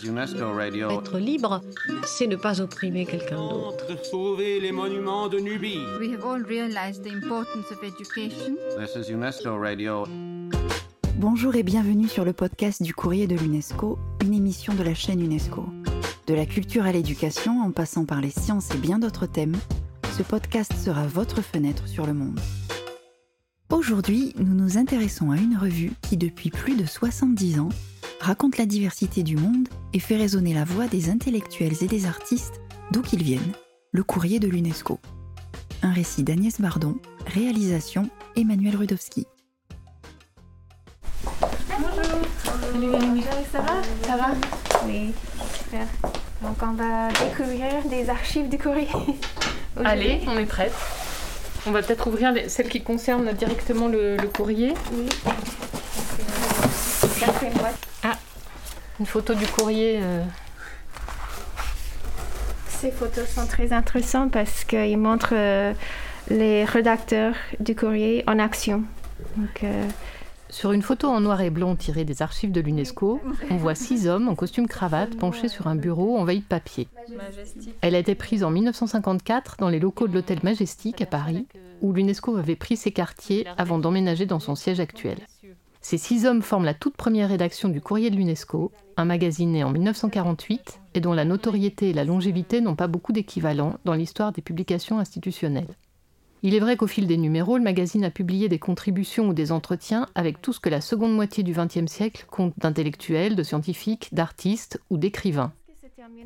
Être libre, c'est ne pas opprimer quelqu'un d'autre. Sauver les monuments de Nubie. We have all realized the importance of education. This is UNESCO Radio. Bonjour et bienvenue sur le podcast du courrier de l'UNESCO, une émission de la chaîne UNESCO. De la culture à l'éducation, en passant par les sciences et bien d'autres thèmes, ce podcast sera votre fenêtre sur le monde. Aujourd'hui, nous nous intéressons à une revue qui, depuis plus de 70 ans, raconte la diversité du monde et fait résonner la voix des intellectuels et des artistes d'où qu'ils viennent, le courrier de l'UNESCO. Un récit d'Agnès Bardon, réalisation Emmanuel Rudowski. Bonjour. Ça va? Ça va? Oui, super. Donc on va découvrir des archives du courrier. Allez, on est prête. On va peut-être ouvrir les- celles qui concernent directement le, le courrier. Oui. Moi. Une photo du courrier. euh, Ces photos sont très intéressantes parce qu'ils montrent euh, les rédacteurs du courrier en action. Donc, euh, Sur une photo en noir et blanc tirée des archives de l'UNESCO, on voit six hommes en costume cravate penchés sur un bureau envahi de papier. Elle a été prise en 1954 dans les locaux de l'hôtel Majestic à Paris, où l'UNESCO avait pris ses quartiers avant d'emménager dans son siège actuel. Ces six hommes forment la toute première rédaction du Courrier de l'UNESCO, un magazine né en 1948 et dont la notoriété et la longévité n'ont pas beaucoup d'équivalent dans l'histoire des publications institutionnelles. Il est vrai qu'au fil des numéros, le magazine a publié des contributions ou des entretiens avec tout ce que la seconde moitié du XXe siècle compte d'intellectuels, de scientifiques, d'artistes ou d'écrivains.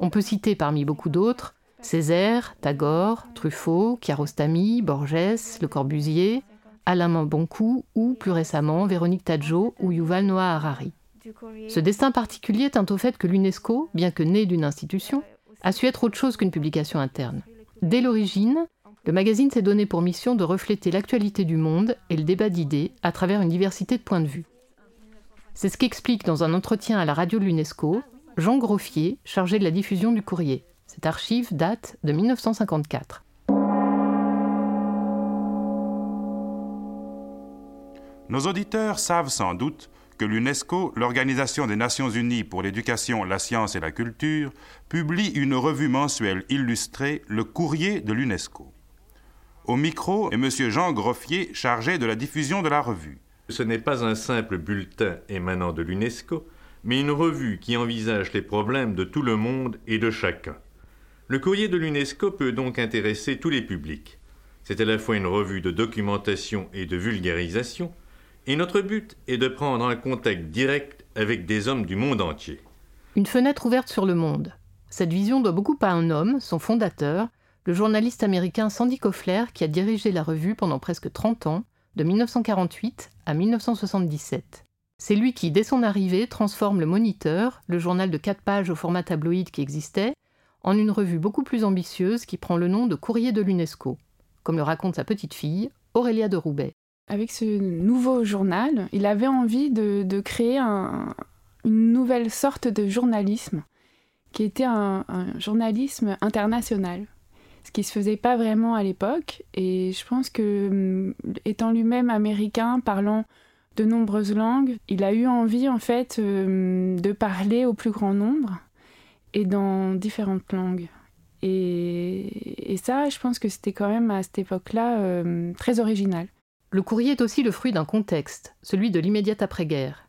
On peut citer parmi beaucoup d'autres Césaire, Tagore, Truffaut, Kiarostami, Borges, Le Corbusier, Alain Maboncou ou, plus récemment, Véronique Tadjo ou Yuval Noah Harari. Ce destin particulier tint au fait que l'UNESCO, bien que né d'une institution, a su être autre chose qu'une publication interne. Dès l'origine, le magazine s'est donné pour mission de refléter l'actualité du monde et le débat d'idées à travers une diversité de points de vue. C'est ce qu'explique dans un entretien à la radio de l'UNESCO Jean Groffier, chargé de la diffusion du courrier. Cette archive date de 1954. Nos auditeurs savent sans doute que l'UNESCO, l'Organisation des Nations Unies pour l'éducation, la science et la culture, publie une revue mensuelle illustrée, le Courrier de l'UNESCO. Au micro est M. Jean Groffier, chargé de la diffusion de la revue. Ce n'est pas un simple bulletin émanant de l'UNESCO, mais une revue qui envisage les problèmes de tout le monde et de chacun. Le courrier de l'UNESCO peut donc intéresser tous les publics. C'est à la fois une revue de documentation et de vulgarisation, et notre but est de prendre un contact direct avec des hommes du monde entier. Une fenêtre ouverte sur le monde. Cette vision doit beaucoup à un homme, son fondateur, le journaliste américain Sandy Kofler, qui a dirigé la revue pendant presque 30 ans, de 1948 à 1977. C'est lui qui, dès son arrivée, transforme le Moniteur, le journal de 4 pages au format tabloïd qui existait, en une revue beaucoup plus ambitieuse qui prend le nom de Courrier de l'UNESCO, comme le raconte sa petite fille, Aurélia de Roubaix. Avec ce nouveau journal, il avait envie de, créer un- une nouvelle sorte de journalisme, qui était un, journalisme international, ce qui ne se faisait pas vraiment à l'époque. Et je pense que, hum, étant lui-même américain, parlant de nombreuses langues, il a eu envie en fait hum, de parler au plus grand nombre et dans différentes langues. Et, ça, je pense que c'était quand même à cette époque-là hum, très original. Le courrier est aussi le fruit d'un contexte, celui de l'immédiate après-guerre.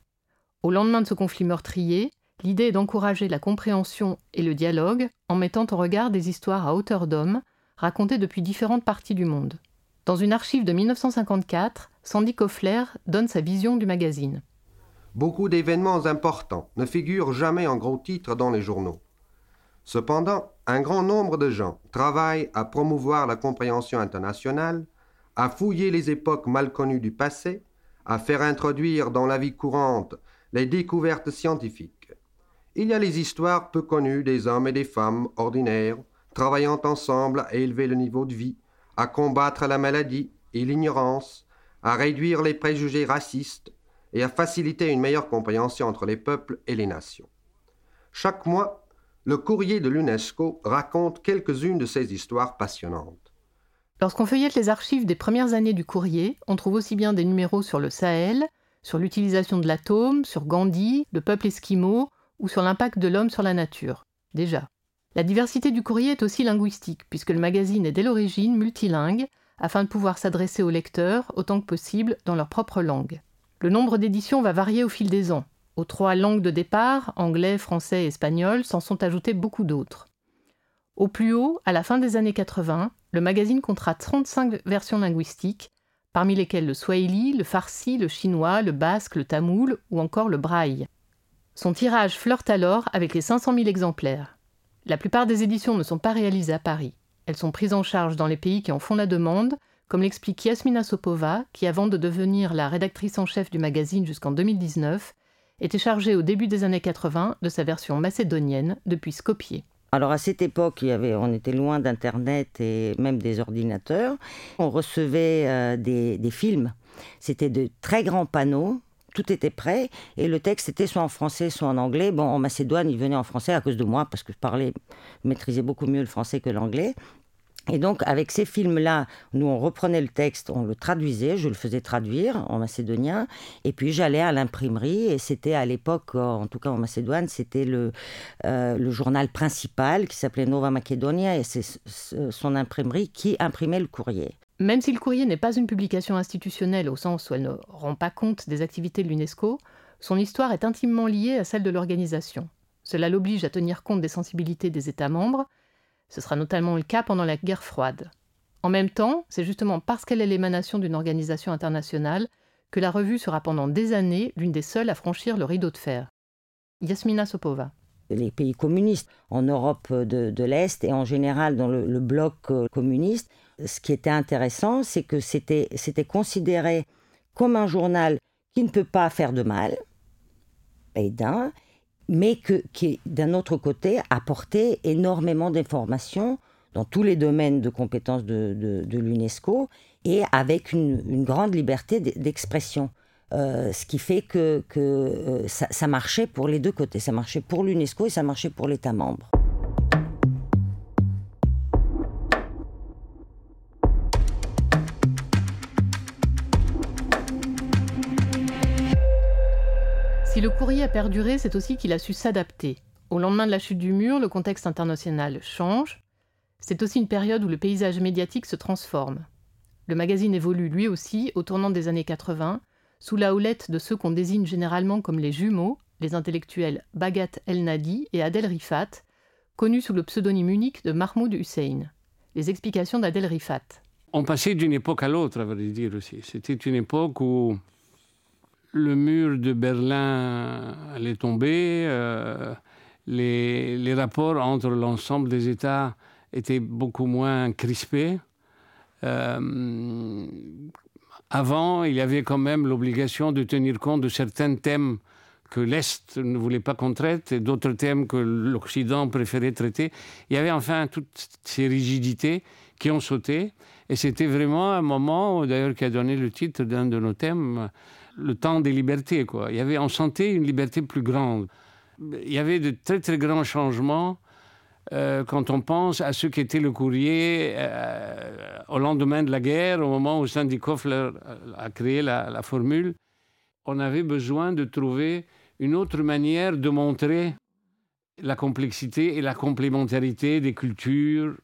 Au lendemain de ce conflit meurtrier, l'idée est d'encourager la compréhension et le dialogue en mettant en regard des histoires à hauteur d'homme racontées depuis différentes parties du monde. Dans une archive de 1954, Sandy Kofler donne sa vision du magazine. Beaucoup d'événements importants ne figurent jamais en gros titres dans les journaux. Cependant, un grand nombre de gens travaillent à promouvoir la compréhension internationale, à fouiller les époques mal connues du passé, à faire introduire dans la vie courante les découvertes scientifiques. Il y a les histoires peu connues des hommes et des femmes ordinaires, travaillant ensemble à élever le niveau de vie, à combattre la maladie et l'ignorance, à réduire les préjugés racistes et à faciliter une meilleure compréhension entre les peuples et les nations. Chaque mois, le courrier de l'UNESCO raconte quelques-unes de ces histoires passionnantes. Lorsqu'on feuillette les archives des premières années du courrier, on trouve aussi bien des numéros sur le Sahel, sur l'utilisation de l'atome, sur Gandhi, le peuple esquimau ou sur l'impact de l'homme sur la nature. Déjà. La diversité du courrier est aussi linguistique, puisque le magazine est dès l'origine multilingue, afin de pouvoir s'adresser aux lecteurs autant que possible dans leur propre langue. Le nombre d'éditions va varier au fil des ans. Aux trois langues de départ, anglais, français et espagnol, s'en sont ajoutés beaucoup d'autres. Au plus haut, à la fin des années 80, le magazine comptera 35 versions linguistiques, parmi lesquelles le swahili, le farsi, le chinois, le basque, le tamoul ou encore le braille. Son tirage flirte alors avec les 500 000 exemplaires. La plupart des éditions ne sont pas réalisées à Paris. Elles sont prises en charge dans les pays qui en font la demande, comme l'explique Yasmina Sopova, qui avant de devenir la rédactrice en chef du magazine jusqu'en 2019, était chargée au début des années 80 de sa version macédonienne depuis Skopje. Alors à cette époque, on était loin d'Internet et même des ordinateurs. On recevait euh, des, des films. C'était de très grands panneaux tout était prêt et le texte était soit en français, soit en anglais. Bon, en Macédoine, il venait en français à cause de moi parce que je parlais, maîtrisais beaucoup mieux le français que l'anglais. Et donc, avec ces films-là, nous, on reprenait le texte, on le traduisait, je le faisais traduire en macédonien, et puis j'allais à l'imprimerie, et c'était à l'époque, en tout cas en Macédoine, c'était le, euh, le journal principal qui s'appelait Nova Macedonia, et c'est son imprimerie qui imprimait le courrier. Même si le courrier n'est pas une publication institutionnelle au sens où elle ne rend pas compte des activités de l'UNESCO, son histoire est intimement liée à celle de l'organisation. Cela l'oblige à tenir compte des sensibilités des États membres, ce sera notamment le cas pendant la guerre froide. En même temps, c'est justement parce qu'elle est l'émanation d'une organisation internationale que la revue sera pendant des années l'une des seules à franchir le rideau de fer. Yasmina Sopova. Les pays communistes en Europe de, l'Est et en général dans le, bloc euh, communiste, ce qui était intéressant, c'est que c'était considéré comme un journal qui ne peut pas faire de mal, et d'un, mais que, qui, d'un autre côté, apportait énormément d'informations dans tous les domaines de compétences de, l'UNESCO et avec une, grande liberté d'expression. Euh, ce qui fait que, euh, ça marchait pour les deux côtés. Ça marchait pour l'UNESCO et ça marchait pour l'État membre. Si le courrier a perduré, c'est aussi qu'il a su s'adapter. Au lendemain de la chute du mur, le contexte international change. C'est aussi une période où le paysage médiatique se transforme. Le magazine évolue lui aussi au tournant des années 80, sous la houlette de ceux qu'on désigne généralement comme les jumeaux, les intellectuels Bagat El Nadi et Adel Rifat, connus sous le pseudonyme unique de Mahmoud Hussein. Les explications d'Adel Rifat. On passait d'une époque à l'autre, à vrai dire aussi. C'était une époque où le mur de Berlin allait tomber, euh, les, rapports entre l'ensemble des États étaient beaucoup moins crispés. Euh, avant, il y avait quand même l'obligation de tenir compte de certains thèmes que l'Est ne voulait pas qu'on traite et d'autres thèmes que l'Occident préférait traiter. Il y avait enfin toutes ces rigidités qui ont sauté. Et c'était vraiment un moment, d'ailleurs, qui a donné le titre d'un de nos thèmes, le temps des libertés. Quoi. Il y avait, on sentait une liberté plus grande. Il y avait de très très grands changements euh, quand on pense à ce qu'était le courrier euh, au lendemain de la guerre, au moment où Sandikov a créé la, formule. On avait besoin de trouver une autre manière de montrer la complexité et la complémentarité des cultures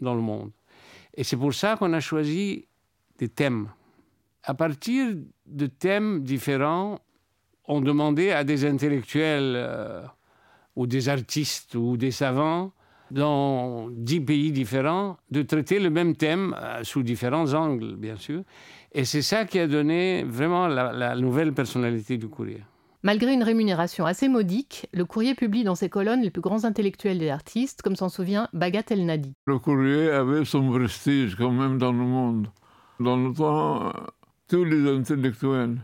dans le monde. Et c'est pour ça qu'on a choisi des thèmes à partir de thèmes différents, on demandait à des intellectuels euh, ou des artistes ou des savants dans dix pays différents de traiter le même thème euh, sous différents angles, bien sûr. Et c'est ça qui a donné vraiment la, la, nouvelle personnalité du courrier. Malgré une rémunération assez modique, le courrier publie dans ses colonnes les plus grands intellectuels et artistes, comme s'en souvient Bagat El Nadi. Le courrier avait son prestige quand même dans le monde. Dans le temps, tous les intellectuels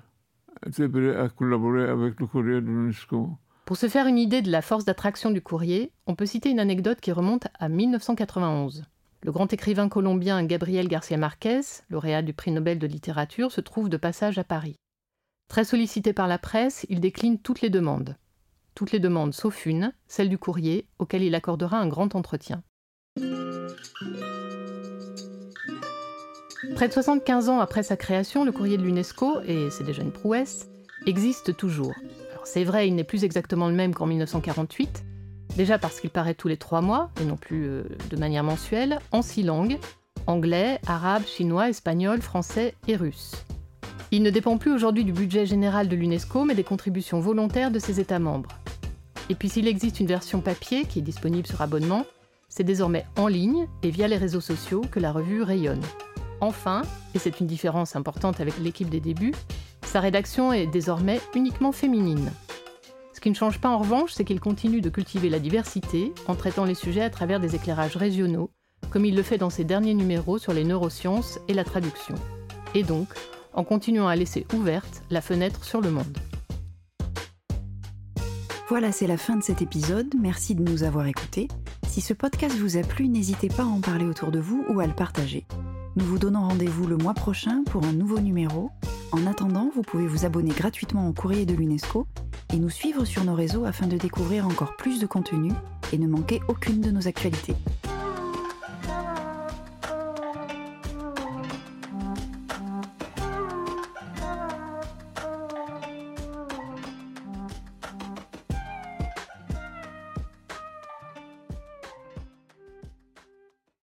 étaient prêts à avec le courrier de l'UNESCO. Pour se faire une idée de la force d'attraction du courrier, on peut citer une anecdote qui remonte à 1991. Le grand écrivain colombien Gabriel García Márquez, lauréat du prix Nobel de littérature, se trouve de passage à Paris. Très sollicité par la presse, il décline toutes les demandes. Toutes les demandes sauf une, celle du courrier, auquel il accordera un grand entretien. Près de 75 ans après sa création, le courrier de l'UNESCO, et c'est déjà une prouesse, existe toujours. C'est vrai, il n'est plus exactement le même qu'en 1948, déjà parce qu'il paraît tous les trois mois, et non plus euh, de manière mensuelle, en six langues, anglais, arabe, chinois, espagnol, français et russe. Il ne dépend plus aujourd'hui du budget général de l'UNESCO, mais des contributions volontaires de ses États membres. Et puis s'il existe une version papier qui est disponible sur abonnement, c'est désormais en ligne et via les réseaux sociaux que la revue rayonne. Enfin, et c'est une différence importante avec l'équipe des débuts, sa rédaction est désormais uniquement féminine. Ce qui ne change pas en revanche, c'est qu'il continue de cultiver la diversité en traitant les sujets à travers des éclairages régionaux, comme il le fait dans ses derniers numéros sur les neurosciences et la traduction. Et donc, en continuant à laisser ouverte la fenêtre sur le monde. Voilà, c'est la fin de cet épisode. Merci de nous avoir écoutés. Si ce podcast vous a plu, n'hésitez pas à en parler autour de vous ou à le partager. Nous vous donnons rendez-vous le mois prochain pour un nouveau numéro. En attendant, vous pouvez vous abonner gratuitement au courrier de l'UNESCO et nous suivre sur nos réseaux afin de découvrir encore plus de contenu et ne manquer aucune de nos actualités.